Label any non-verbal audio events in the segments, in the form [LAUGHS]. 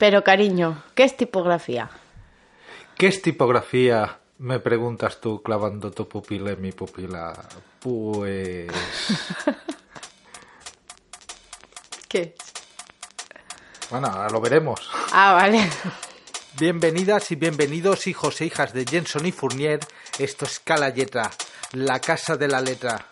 Pero cariño, ¿qué es tipografía? ¿Qué es tipografía? Me preguntas tú clavando tu pupila en mi pupila. Pues... [LAUGHS] ¿Qué? Bueno, ahora lo veremos. Ah, vale. Bienvenidas y bienvenidos hijos e hijas de Jenson y Fournier. Esto es Cala Letra, la casa de la letra.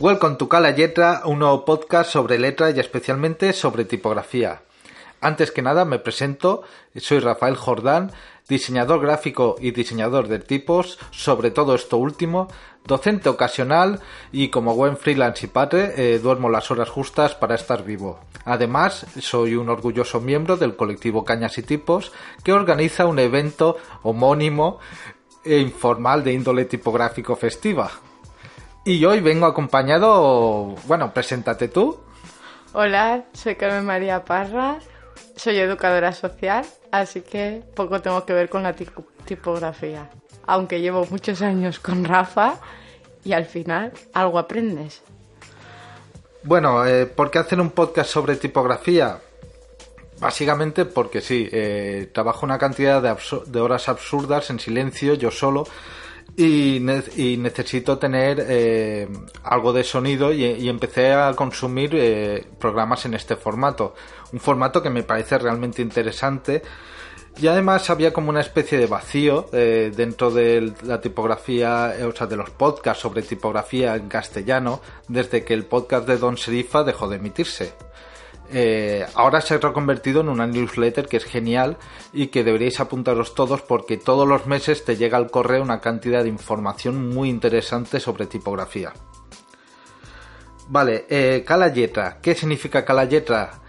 Welcome to Cala Letra, un nuevo podcast sobre letra y especialmente sobre tipografía. Antes que nada me presento, soy Rafael Jordán, diseñador gráfico y diseñador de tipos, sobre todo esto último, docente ocasional y como buen freelance y padre eh, duermo las horas justas para estar vivo. Además, soy un orgulloso miembro del colectivo Cañas y Tipos que organiza un evento homónimo e informal de índole tipográfico festiva. Y hoy vengo acompañado, bueno, preséntate tú. Hola, soy Carmen María Parra, soy educadora social, así que poco tengo que ver con la tipografía. Aunque llevo muchos años con Rafa y al final algo aprendes. Bueno, eh, ¿por qué hacer un podcast sobre tipografía? Básicamente porque sí, eh, trabajo una cantidad de, de horas absurdas en silencio, yo solo, y, necesito tener eh, algo de sonido y, empecé a consumir eh, programas en este formato. Un formato que me parece realmente interesante y además había como una especie de vacío eh, dentro de la tipografía, o sea, de los podcasts sobre tipografía en castellano desde que el podcast de Don Serifa dejó de emitirse. Eh, ahora se ha reconvertido en una newsletter que es genial y que deberíais apuntaros todos porque todos los meses te llega al correo una cantidad de información muy interesante sobre tipografía. Vale, eh, Calayeta. ¿Qué significa Calayeta?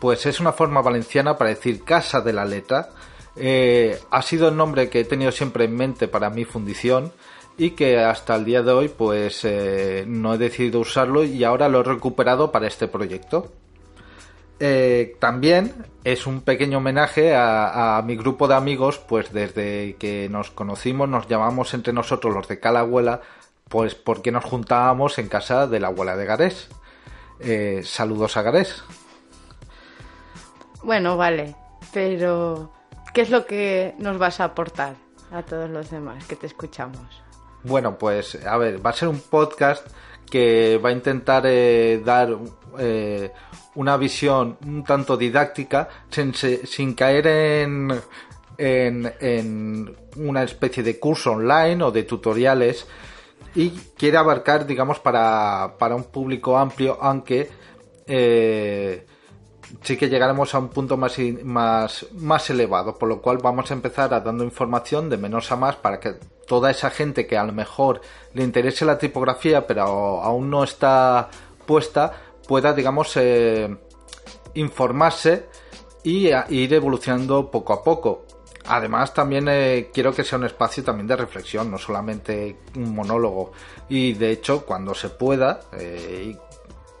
Pues es una forma valenciana para decir casa de la letra. Eh, ha sido el nombre que he tenido siempre en mente para mi fundición y que hasta el día de hoy pues no he decidido usarlo y ahora lo he recuperado para este proyecto. Eh, también es un pequeño homenaje a, mi grupo de amigos, pues desde que nos conocimos nos llamamos entre nosotros los de Calahuela, pues porque nos juntábamos en casa de la abuela de Garés. Eh, saludos a Garés. Bueno, vale, pero ¿qué es lo que nos vas a aportar a todos los demás que te escuchamos? Bueno, pues a ver, va a ser un podcast que va a intentar eh, dar una visión un tanto didáctica sin, caer en, en, una especie de curso online o de tutoriales y quiere abarcar, digamos, para, para un público amplio, aunque eh, sí que llegaremos a un punto más, más, más elevado, por lo cual vamos a empezar dando información de menos a más para que toda esa gente que a lo mejor le interese la tipografía pero aún no está puesta pueda, digamos, eh, informarse y ir evolucionando poco a poco. Además, también eh, quiero que sea un espacio también de reflexión, no solamente un monólogo. Y de hecho, cuando se pueda, eh,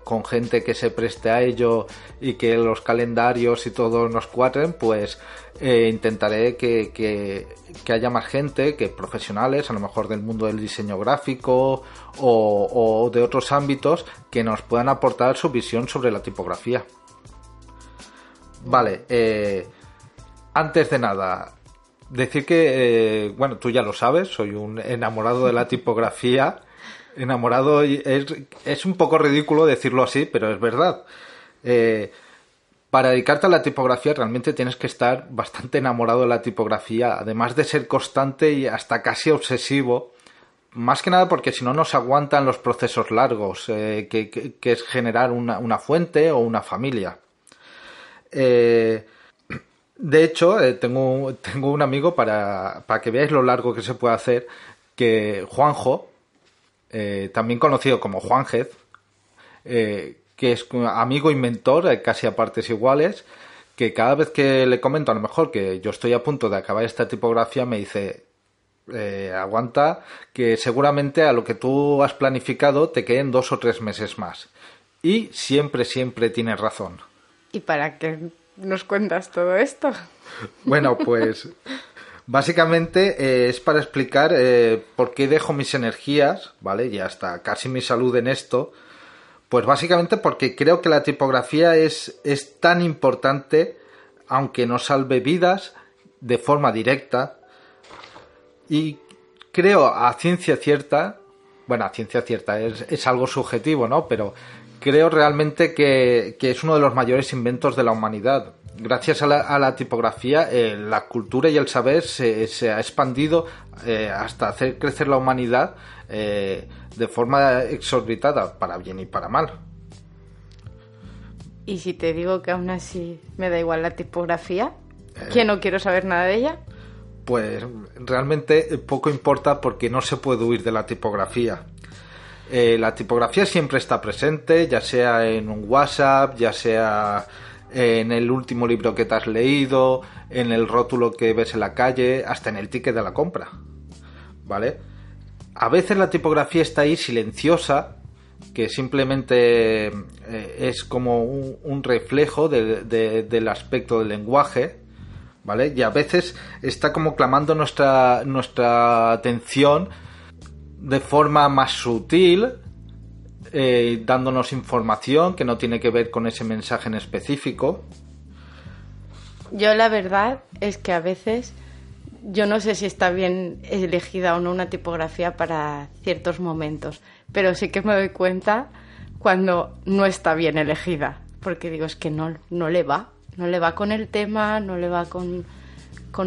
con gente que se preste a ello y que los calendarios y todo nos cuadren, pues intentaré que, que, haya más gente, que profesionales, a lo mejor del mundo del diseño gráfico o, de otros ámbitos, que nos puedan aportar su visión sobre la tipografía. Vale, eh, antes de nada, decir que, eh, bueno, tú ya lo sabes, soy un enamorado de la [LAUGHS] tipografía. Enamorado, es, un poco ridículo decirlo así, pero es verdad. Eh, para dedicarte a la tipografía realmente tienes que estar bastante enamorado de la tipografía, además de ser constante y hasta casi obsesivo más que nada porque si no nos aguantan los procesos largos, eh, que, es generar una, fuente o una familia. Eh, de hecho, tengo, tengo un amigo para, para que veáis lo largo que se puede hacer, que Juanjo, también conocido como Juanjez, que es amigo y mentor, casi a partes iguales, que cada vez que le comento a lo mejor que yo estoy a punto de acabar esta tipografía, me dice, eh, aguanta que seguramente a lo que tú has planificado te queden dos o tres meses más. Y siempre, siempre tienes razón. ¿Y para qué nos cuentas todo esto? Bueno, pues [LAUGHS] básicamente eh, es para explicar eh, por qué dejo mis energías, ¿vale? Y hasta casi mi salud en esto. Pues básicamente porque creo que la tipografía es, es tan importante, aunque no salve vidas de forma directa, y creo a ciencia cierta, bueno, a ciencia cierta es, algo subjetivo, ¿no? Pero creo realmente que, es uno de los mayores inventos de la humanidad. Gracias a la, tipografía, eh, la cultura y el saber se, ha expandido eh, hasta hacer crecer la humanidad eh, de forma exorbitada, para bien y para mal. ¿Y si te digo que aún así me da igual la tipografía? ¿Que no quiero saber nada de ella? pues realmente poco importa porque no se puede huir de la tipografía. Eh, la tipografía siempre está presente, ya sea en un WhatsApp, ya sea en el último libro que te has leído, en el rótulo que ves en la calle, hasta en el ticket de la compra. ¿Vale? A veces la tipografía está ahí silenciosa, que simplemente eh, es como un, reflejo del aspecto del lenguaje, ¿vale? Y a veces está como clamando nuestra, nuestra atención de forma más sutil, eh, dándonos información que no tiene que ver con ese mensaje en específico. Yo la verdad es que a veces yo no sé si está bien elegida o no una tipografía para ciertos momentos, pero sí que me doy cuenta cuando no está bien elegida, porque digo, es que no, no le va. No le va con el tema, no le va con,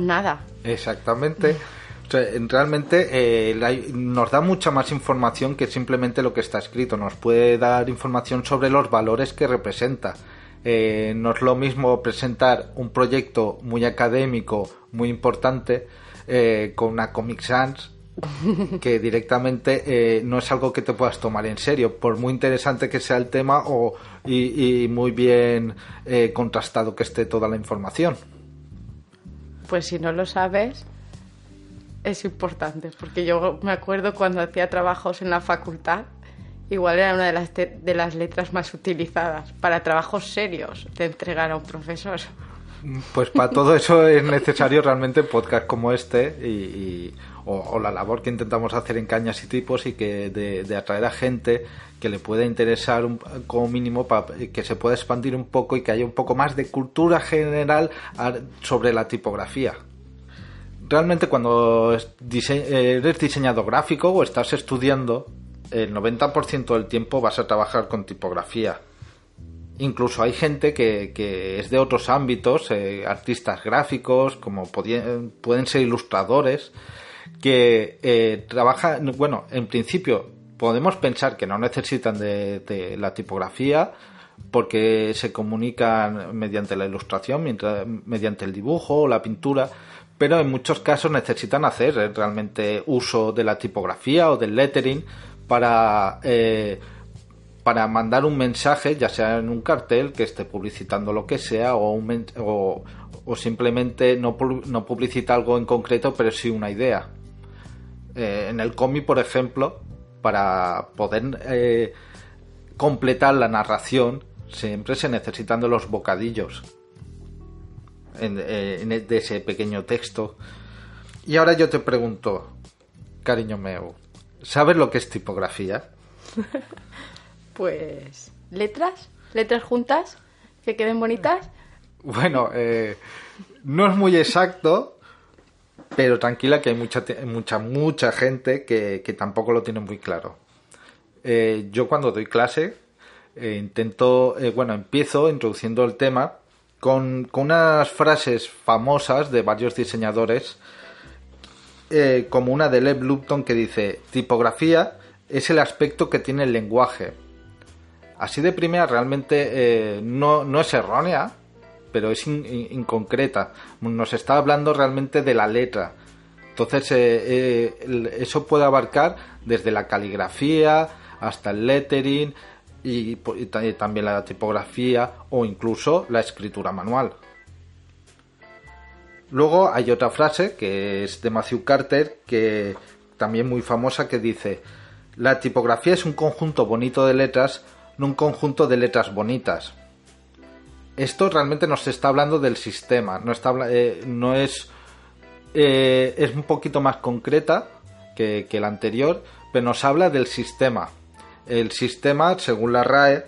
nada. Exactamente. [LAUGHS] realmente eh, nos da mucha más información que simplemente lo que está escrito. Nos puede dar información sobre los valores que representa. Eh, no es lo mismo presentar un proyecto muy académico, muy importante, eh, con una Comic Sans [LAUGHS] que directamente eh, no es algo que te puedas tomar en serio, por muy interesante que sea el tema o, y, muy bien eh, contrastado que esté toda la información. Pues si no lo sabes, es importante, porque yo me acuerdo cuando hacía trabajos en la facultad, igual era una de las, de las letras más utilizadas para trabajos serios de entregar a un profesor. Pues para todo eso es necesario realmente podcast como este y o, la labor que intentamos hacer en Cañas y Tipos y que de, atraer a gente que le pueda interesar como mínimo para que se pueda expandir un poco y que haya un poco más de cultura general sobre la tipografía. Realmente cuando eres diseñador gráfico o estás estudiando, el 90% del tiempo vas a trabajar con tipografía. Incluso hay gente que, es de otros ámbitos, eh, artistas gráficos, como pueden ser ilustradores, que eh, trabaja, bueno, en principio podemos pensar que no necesitan de, la tipografía porque se comunican mediante la ilustración, mediante el dibujo o la pintura, pero en muchos casos necesitan hacer eh, realmente uso de la tipografía o del lettering para, eh, para mandar un mensaje, ya sea en un cartel que esté publicitando lo que sea o, o, simplemente no, no publicita algo en concreto, pero sí una idea. Eh, en el cómic, por ejemplo, para poder completar la narración, siempre se necesitan de los bocadillos en, eh, de ese pequeño texto. Y ahora yo te pregunto, cariño mío, ¿sabes lo que es tipografía? [LAUGHS] pues, letras, letras juntas, que queden bonitas. Bueno, no es muy exacto, pero tranquila que hay mucha, mucha, mucha gente que, tampoco lo tiene muy claro. Eh, yo cuando doy clase eh, intento, eh, bueno, empiezo introduciendo el tema con, unas frases famosas de varios diseñadores eh, como una de Lev Lupton que dice, tipografía es el aspecto que tiene el lenguaje. Así de primera realmente eh, no, no, es errónea, pero es inconcreta. Nos está hablando realmente de la letra. Entonces eh, eso puede abarcar desde la caligrafía hasta el lettering y también la tipografía o incluso la escritura manual. Luego hay otra frase que es de Matthew Carter, que también muy famosa, que dice, la tipografía es un conjunto bonito de letras, no un conjunto de letras bonitas. Esto realmente nos está hablando del sistema, no, está, eh, no es... Eh, es un poquito más concreta que, que la anterior, pero nos habla del sistema. El sistema, según la RAE,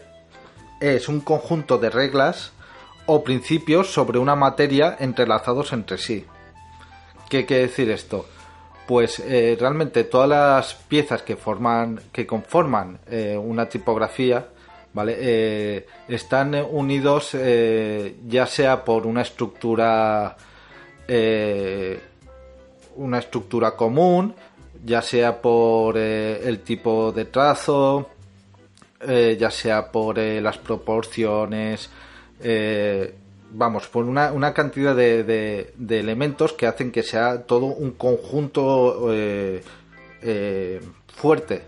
es un conjunto de reglas o principios sobre una materia entrelazados entre sí. ¿Qué quiere decir esto? Pues eh, realmente todas las piezas que forman, que conforman eh, una tipografía. Eh, están unidos ya sea por una estructura una estructura común, ya sea por el tipo de trazo, ya sea por las proporciones eh, vamos, por una, una cantidad de, de, elementos que hacen que sea todo un conjunto eh, eh, fuerte.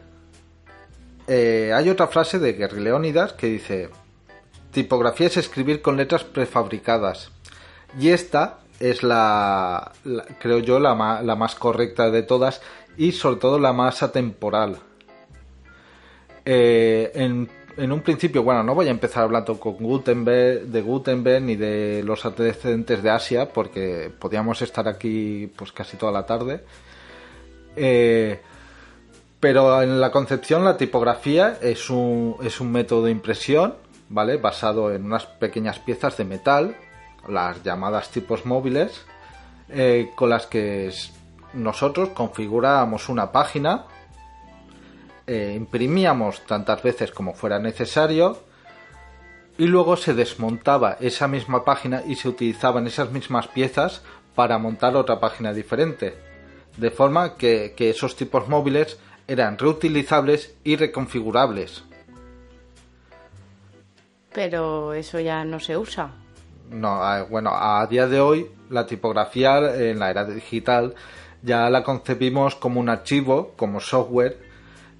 hay otra frase de Gary que dice, tipografía es escribir con letras prefabricadas. Y esta es la, creo yo, la, la más correcta de todas y sobre todo la más atemporal. en en un principio, bueno, no voy a empezar hablando con Gutenberg, de Gutenberg ni de los antecedentes de Asia, porque podíamos estar aquí pues casi toda la tarde. Eh, pero en la concepción, la tipografía es un, es un método de impresión, ¿vale? Basado en unas pequeñas piezas de metal, las llamadas tipos móviles, eh, con las que nosotros configuramos una página eh, imprimíamos tantas veces como fuera necesario y luego se desmontaba esa misma página y se utilizaban esas mismas piezas para montar otra página diferente. De forma que, esos tipos móviles eran reutilizables y reconfigurables. Pero eso ya no se usa. No, bueno, a día de hoy la tipografía en la era digital ya la concebimos como un archivo, como software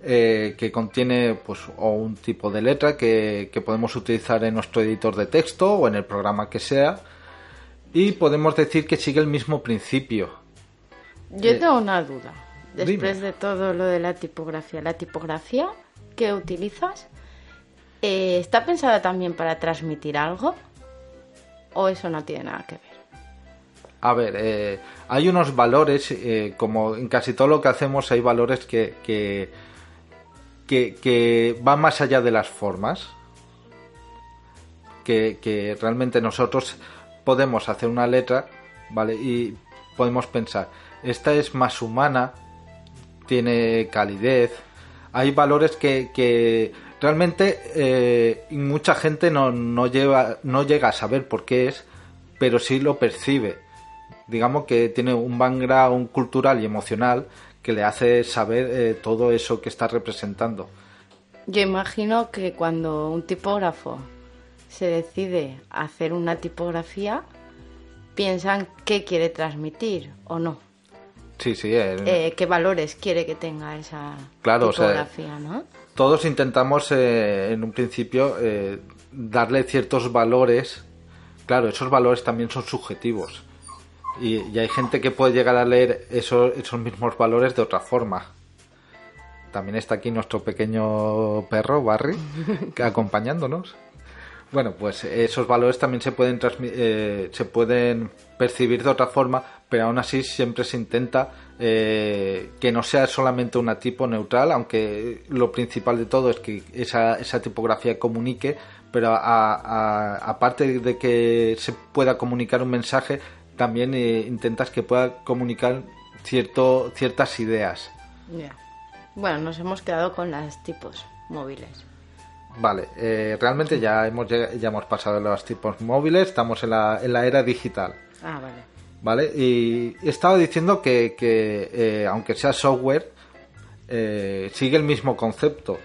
eh, que contiene pues o un tipo de letra que, podemos utilizar en nuestro editor de texto o en el programa que sea y podemos decir que sigue el mismo principio. Yo eh, tengo una duda. Después de todo lo de la tipografía, la tipografía que utilizas eh, está pensada también para transmitir algo o eso no tiene nada que ver. A ver, hay unos valores, como en casi todo lo que hacemos hay valores que, que, va más allá de las formas. Que, realmente nosotros podemos hacer una letra, ¿vale? Y podemos pensar, esta es más humana, tiene calidez, hay valores que, realmente eh, mucha gente no, no, lleva, no llega a saber por qué es, pero sí lo percibe. Digamos que tiene un background cultural y emocional que le hace saber eh, todo eso que está representando. Yo imagino que cuando un tipógrafo se decide hacer una tipografía, piensan qué quiere transmitir o no. Sí, sí. Eh, qué valores quiere que tenga esa tipografía, ¿no? Todos intentamos eh, en un principio darle ciertos valores. Claro, esos valores también son subjetivos y, hay gente que puede llegar a leer esos, esos mismos valores de otra forma. También está aquí nuestro pequeño perro, Barry, [LAUGHS] acompañándonos. Bueno, pues esos valores también se pueden, eh, se pueden percibir de otra forma, pero aún así siempre se intenta eh, que no sea solamente una tipo neutral, aunque lo principal de todo es que esa, esa tipografía comunique, pero aparte de que se pueda comunicar un mensaje, también eh, intentas que pueda comunicar cierto, ciertas ideas. Bueno, nos hemos quedado con las tipos móviles. Vale, eh, realmente ya hemos, ya hemos pasado los tipos móviles, estamos en la, en la era digital. Ah, vale. ¿vale? Y estaba diciendo que, que eh, aunque sea software, eh, sigue el mismo concepto.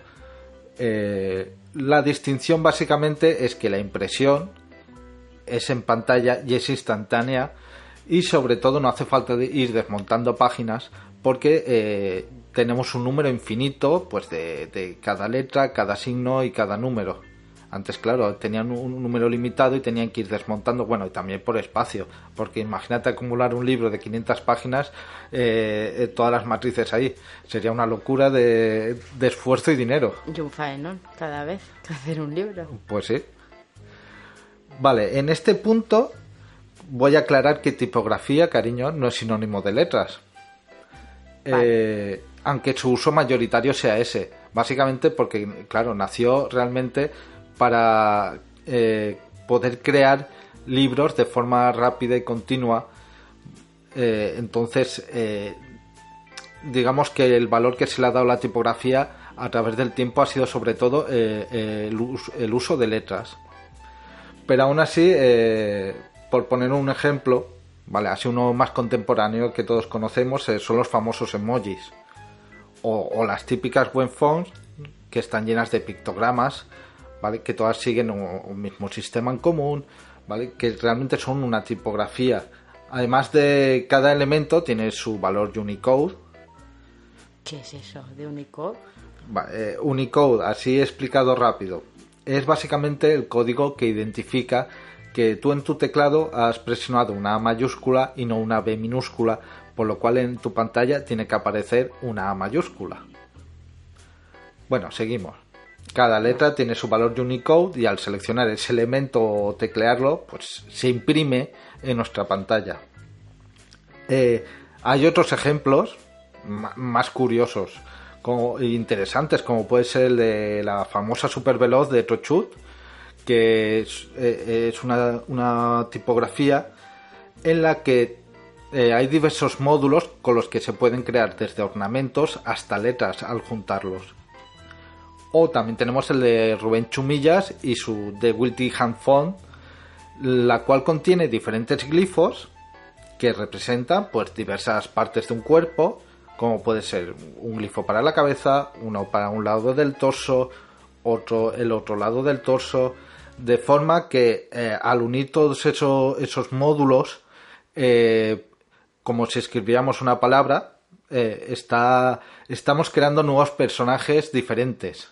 La distinción básicamente es que la impresión es en pantalla y es instantánea y sobre todo no hace falta ir desmontando páginas porque tenemos un número infinito pues de, de cada letra, cada signo y cada número. Antes, claro, tenían un número limitado y tenían que ir desmontando, bueno, y también por espacio, porque imagínate acumular un libro de 500 páginas, eh, eh, todas las matrices ahí. Sería una locura de, esfuerzo y dinero. Y un faenón cada vez que hacer un libro. Pues sí. Vale, en este punto voy a aclarar que tipografía, cariño, no es sinónimo de letras. Eh, aunque su uso mayoritario sea ese. Básicamente porque, claro, nació realmente para eh, poder crear libros de forma rápida y continua. Eh, entonces, digamos que el valor que se le ha dado a la tipografía a través del tiempo ha sido sobre todo el, uso, de letras. Pero aún así, por poner un ejemplo, vale, así uno más contemporáneo que todos conocemos son los famosos emojis o, o las típicas web fonts que están llenas de pictogramas ¿vale? Que todas siguen un, mismo sistema en común, ¿vale? Que realmente son una tipografía. Además de cada elemento tiene su valor Unicode. ¿Qué es eso de Unicode? Eh, Unicode, así explicado rápido, es básicamente el código que identifica que tú en tu teclado has presionado una A mayúscula y no una B minúscula, por lo cual en tu pantalla tiene que aparecer una A mayúscula. Bueno, seguimos. Cada letra tiene su valor Unicode y al seleccionar ese elemento o teclearlo, pues se imprime en nuestra pantalla. Eh, hay otros ejemplos más curiosos e interesantes, como puede ser el de la famosa super veloz de Tochut, que es, eh, una, tipografía en la que eh, hay diversos módulos con los que se pueden crear desde ornamentos hasta letras al juntarlos. O también tenemos el de Rubén Chumillas y su The Wilty Hand Font, la cual contiene diferentes glifos que representan pues diversas partes de un cuerpo, como puede ser un glifo para la cabeza, uno para un lado del torso, otro el otro lado del torso, de forma que eh, al unir todos esos módulos, eh, como si escribiéramos una palabra, eh, está, estamos creando nuevos personajes diferentes.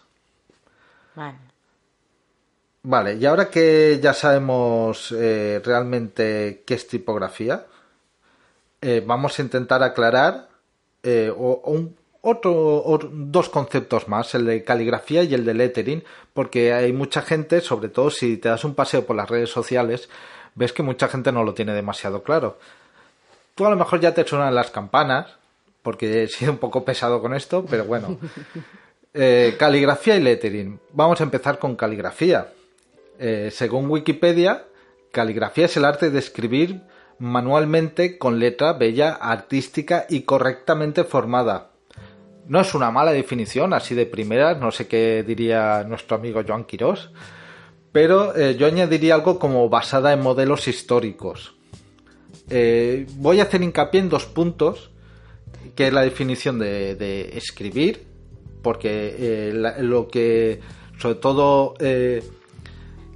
Vale. Vale, y ahora que ya sabemos realmente qué es tipografía, vamos a intentar aclarar eh, otro, dos conceptos más, el de caligrafía y el de lettering, porque hay mucha gente, sobre todo si te das un paseo por las redes sociales, ves que mucha gente no lo tiene demasiado claro. Tú a lo mejor ya te suenan las campanas, porque he sido un poco pesado con esto, pero bueno. [LAUGHS] Eh, caligrafía y lettering. Vamos a empezar con caligrafía. Eh, según Wikipedia, caligrafía es el arte de escribir manualmente con letra bella, artística y correctamente formada. No es una mala definición, así de primeras, no sé qué diría nuestro amigo Joan Quirós, pero eh, yo añadiría algo como basada en modelos históricos. voy a hacer hincapié en dos puntos, que es la definición de escribir porque eh, lo que sobre todo eh,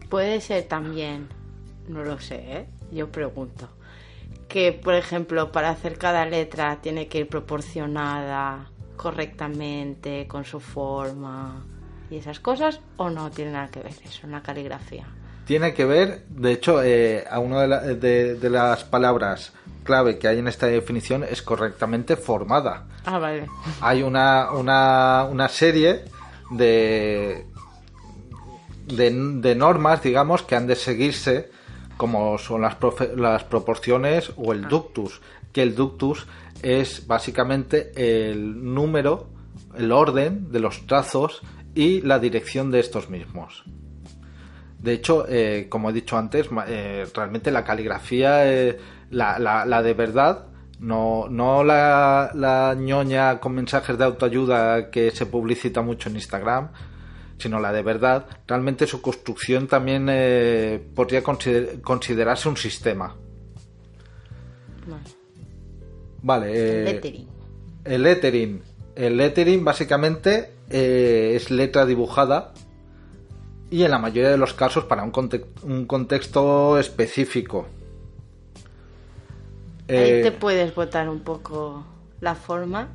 puede ser también no lo sé ¿eh? yo pregunto que por ejemplo para hacer cada letra tiene que ir proporcionada correctamente con su forma y esas cosas o no tiene nada que ver eso una caligrafía tiene que ver de hecho a una de las palabras clave que hay en esta definición es correctamente formada. Ah, vale. Hay una, una, una serie de, de, normas, digamos, que han de seguirse, como son las, las proporciones o el ah. ductus, que el ductus es básicamente el número, el orden de los trazos y la dirección de estos mismos. De hecho, eh, como he dicho antes, eh, realmente la caligrafía eh, la, de verdad, no, no la, la ñoña con mensajes de autoayuda que se publicita mucho en Instagram, sino la de verdad, realmente su construcción también podría considerarse un sistema. Vale. El eh, lettering. El lettering. El lettering básicamente eh, es letra dibujada y en la mayoría de los casos para un, conte- un contexto específico. Ahí Eh, te puedes botar un poco la forma.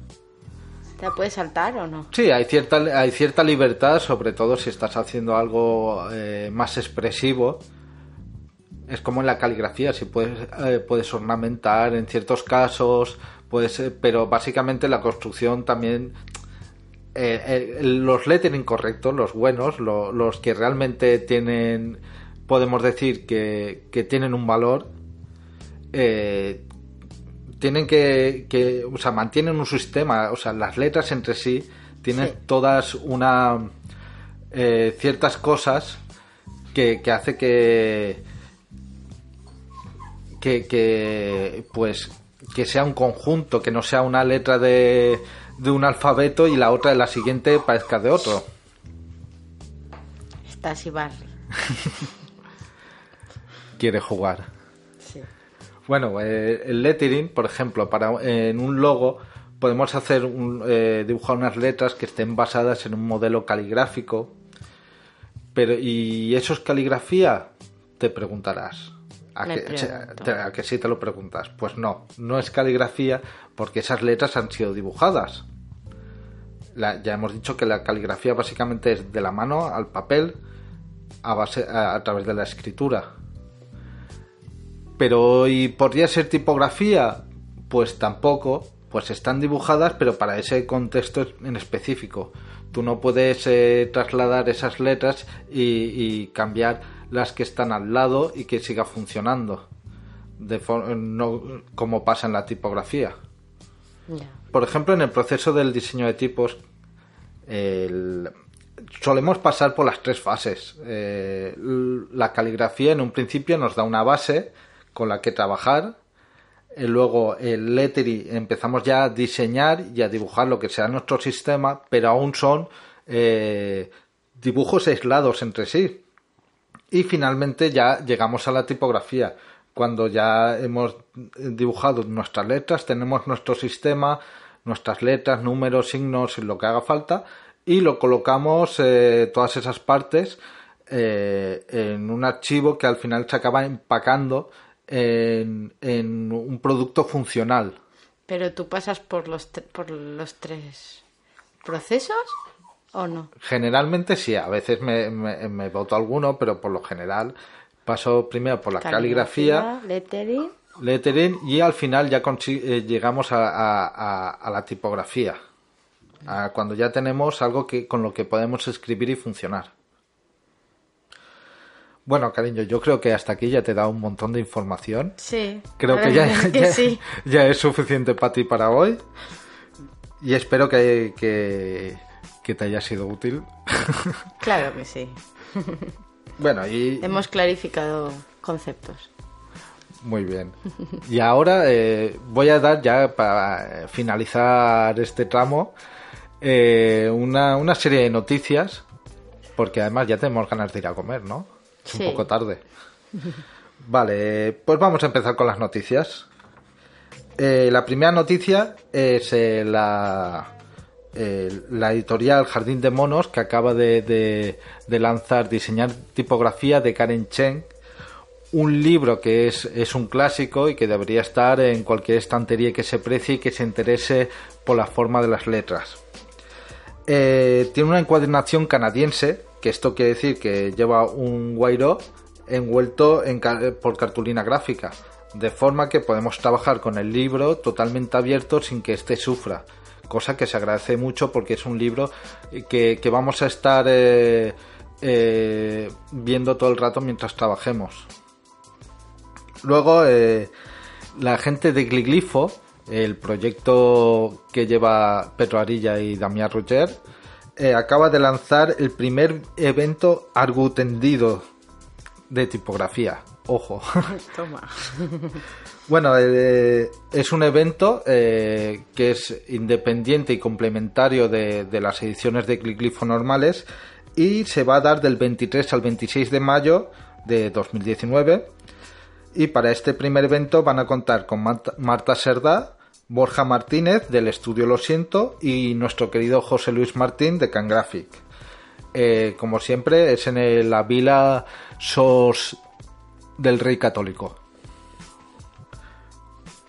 ¿Te la puedes saltar o no? Sí, hay cierta, hay cierta libertad, sobre todo si estás haciendo algo eh, más expresivo. Es como en la caligrafía, si puedes, eh, puedes ornamentar en ciertos casos, puedes, eh, pero básicamente la construcción también... eh, eh, los lettering correctos, los buenos, lo- los que realmente tienen, podemos decir que, que tienen un valor, tienen que, que, o sea, mantienen un sistema, o sea, las letras entre sí tienen Sí. todas una ciertas cosas que, que hace que que, que pues que sea un conjunto, que no sea una letra de, de un alfabeto y la otra de la siguiente parezca de otro. Estás y Barry. Quiere jugar. Sí. Bueno, eh, el lettering, por ejemplo, para en un logo podemos hacer un, eh, dibujar unas letras que estén basadas en un modelo caligráfico. Pero ¿y eso es caligrafía? Te preguntarás. ¿A que, te- a que sí te lo preguntas? Pues no, no es caligrafía porque esas letras han sido dibujadas. La- ya hemos dicho que la caligrafía básicamente es de la mano al papel a, base, a- a través de la escritura. Pero ¿y podría ser tipografía? Pues tampoco, pues están dibujadas, pero para ese contexto en específico. Tú no puedes eh, trasladar esas letras y, y cambiar las que están al lado y que siga funcionando, de for- no, como pasa en la tipografía. Por ejemplo, en el proceso del diseño de tipos, el- solemos pasar por las tres fases. Eh, la caligrafía en un principio nos da una base con la que trabajar. Eh, luego el lettering empezamos ya a diseñar y a dibujar lo que sea nuestro sistema, pero aún son eh, dibujos aislados entre sí. Y finalmente ya llegamos a la tipografía. Cuando ya hemos dibujado nuestras letras, tenemos nuestro sistema, nuestras letras, números, signos, lo que haga falta, y lo colocamos eh, todas esas partes eh, en un archivo que al final se acaba empacando en, en un producto funcional. Pero tú pasas por los, por los tres procesos o no? Generalmente sí, a veces me, me, me boto alguno, pero por lo general paso primero por la caligrafía lettering. lettering y al final ya eh, llegamos a, a- a- a la tipografía. A cuando ya tenemos algo que, con lo que podemos escribir y funcionar. Bueno, cariño, yo creo que hasta aquí ya te he dado un montón de información. Sí. Creo que ya, es [LAUGHS] que ya- sí. ya es suficiente para ti para hoy. Y espero que, que, que te haya sido útil. [LAUGHS] Claro que sí. Bueno, y Hemos clarificado conceptos. Muy bien. Y ahora eh, voy a dar ya para finalizar este tramo eh, una, una serie de noticias, porque además ya tenemos ganas de ir a comer, ¿no? Es Sí. un poco tarde. Vale, eh, pues vamos a empezar con las noticias. Eh, la primera noticia es eh, la, la editorial Jardín de Monos que acaba de, lanzar Diseñar Tipografía de Karen Chen, un libro que es, un clásico y que debería estar en cualquier estantería que se precie y que se interese por la forma de las letras. Eh, tiene una encuadernación canadiense, que esto quiere decir que lleva un guairo envuelto por cartulina gráfica, de forma que podemos trabajar con el libro totalmente abierto sin que éste sufra, cosa que se agradece mucho porque es un libro que, vamos a estar eh, eh, viendo todo el rato mientras trabajemos. Luego, eh, la gente de Gliglifo, el proyecto que lleva Pedro Arilla y Damián Roger, acaba de lanzar el primer evento argutendido de tipografía. Ojo. [LAUGHS] Toma. [LAUGHS] Bueno, eh, es un evento eh, que es independiente y complementario de, de las ediciones de Gliglifo normales y se va a dar del 23 al 26 de mayo de 2019 Y para este primer evento van a contar con Marta Serdá, Borja Martínez del estudio Lo Siento y nuestro querido José Luis Martín de Cangraphic. Eh, como siempre, es en la Vila Sos del Rey Católico.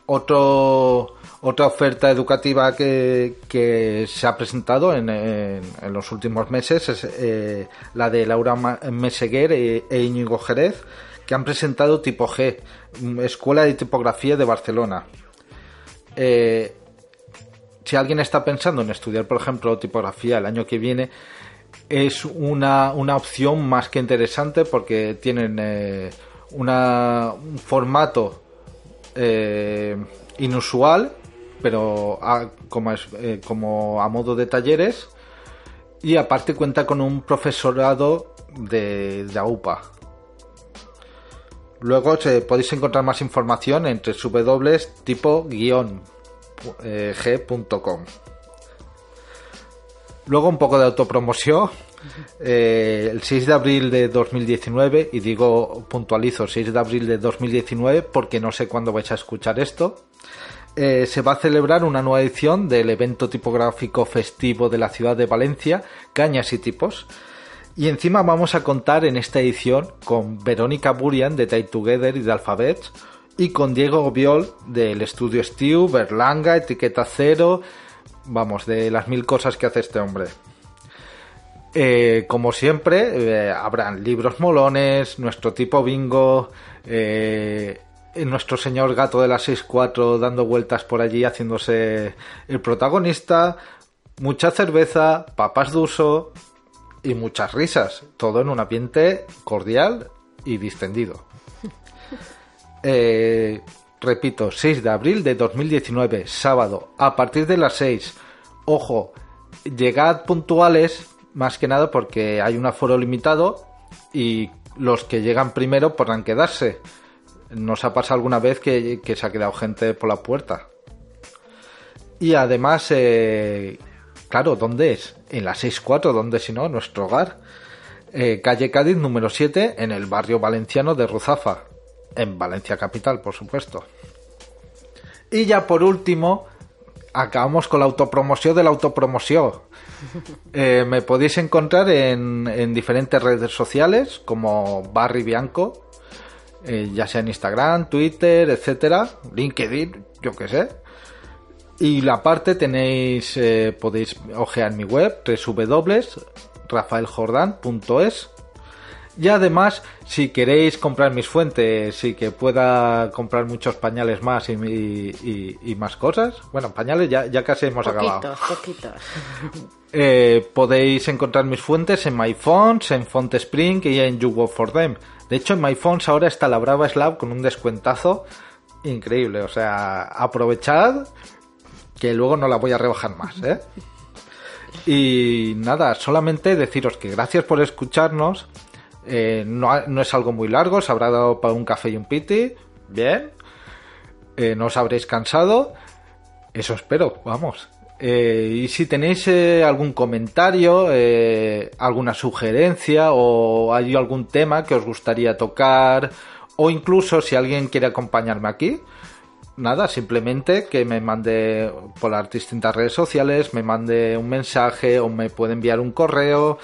Otra oferta educativa que, se ha presentado en, los últimos meses es eh, la de Laura Meseguer e, e Íñigo Jerez, que han presentado Tipo G, Escuela de Tipografía de Barcelona. Eh, si alguien está pensando en estudiar, por ejemplo, tipografía el año que viene, es una, opción más que interesante porque tienen eh, un formato eh, inusual, pero a, como, es, como a modo de talleres, y aparte cuenta con un profesorado de, de AUPA. Luego podéis encontrar más información en www.tipo-g.com. Luego un poco de autopromoción. Eh, el 6 de abril de 2019, y digo puntualizo 6 de abril de 2019 porque no sé cuándo vais a escuchar esto, eh, se va a celebrar una nueva edición del evento tipográfico festivo de la ciudad de Valencia, Cañas y Tipos, y encima vamos a contar en esta edición con Verónica Burian de Tie Together y de Alphabet y con Diego Viol del estudio Stew, Berlanga, Etiqueta Cero, vamos, de las mil cosas que hace este hombre. Eh, como siempre, eh, habrán libros molones, nuestro tipo bingo, eh, nuestro señor gato de la 6-4 dando vueltas por allí haciéndose el protagonista, mucha cerveza, papas de uso, y muchas risas, todo en un ambiente cordial y distendido. [LAUGHS] Eh, repito, 6 de abril de 2019, sábado, a partir de las 6. Ojo, llegad puntuales, más que nada porque hay un aforo limitado y los que llegan primero podrán quedarse. Nos ha pasado alguna vez que, se ha quedado gente por la puerta. Y además, eh, claro, ¿dónde es? en la 64, donde si no, nuestro hogar. Eh, calle Cádiz número 7, en el barrio valenciano de Ruzafa, en Valencia Capital, por supuesto. Y ya por último, acabamos con la autopromoción de la autopromoción. [LAUGHS] Eh, me podéis encontrar en, diferentes redes sociales, como Barry Bianco, eh, ya sea en Instagram, Twitter, etcétera, LinkedIn, yo que sé. Y la parte tenéis, eh, podéis ojear mi web, www.rafaeljordan.es. Y además, si queréis comprar mis fuentes y que pueda comprar muchos pañales más y, más cosas, bueno, pañales ya, ya casi hemos acabado. Poquitos. [LAUGHS] Eh, podéis encontrar mis fuentes en MyFonts, en Fontespring y en You Work for Them. De hecho, en MyFonts ahora está la Brava Slab con un descuentazo increíble. O sea, aprovechad que luego no la voy a rebajar más, ¿eh? [LAUGHS] Y nada, solamente deciros que gracias por escucharnos. Eh, no, es algo muy largo, se habrá dado para un café y un piti. Bien. Eh, no os habréis cansado. Eso espero, vamos. Eh, y si tenéis algún comentario, alguna sugerencia o hay algún tema que os gustaría tocar o incluso si alguien quiere acompañarme aquí, nada, simplemente que me mande por las distintas redes sociales, me mande un mensaje o me puede enviar un correo.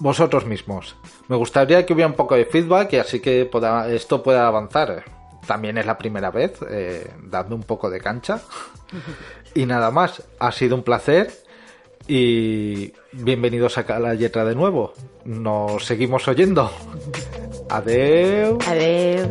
Vosotros mismos. Me gustaría que hubiera un poco de feedback y así que esto pueda avanzar. También es la primera vez, eh, dando un poco de cancha. y nada más, ha sido un placer y bienvenidos a la letra de nuevo. Nos seguimos oyendo. Adeu. Adeu.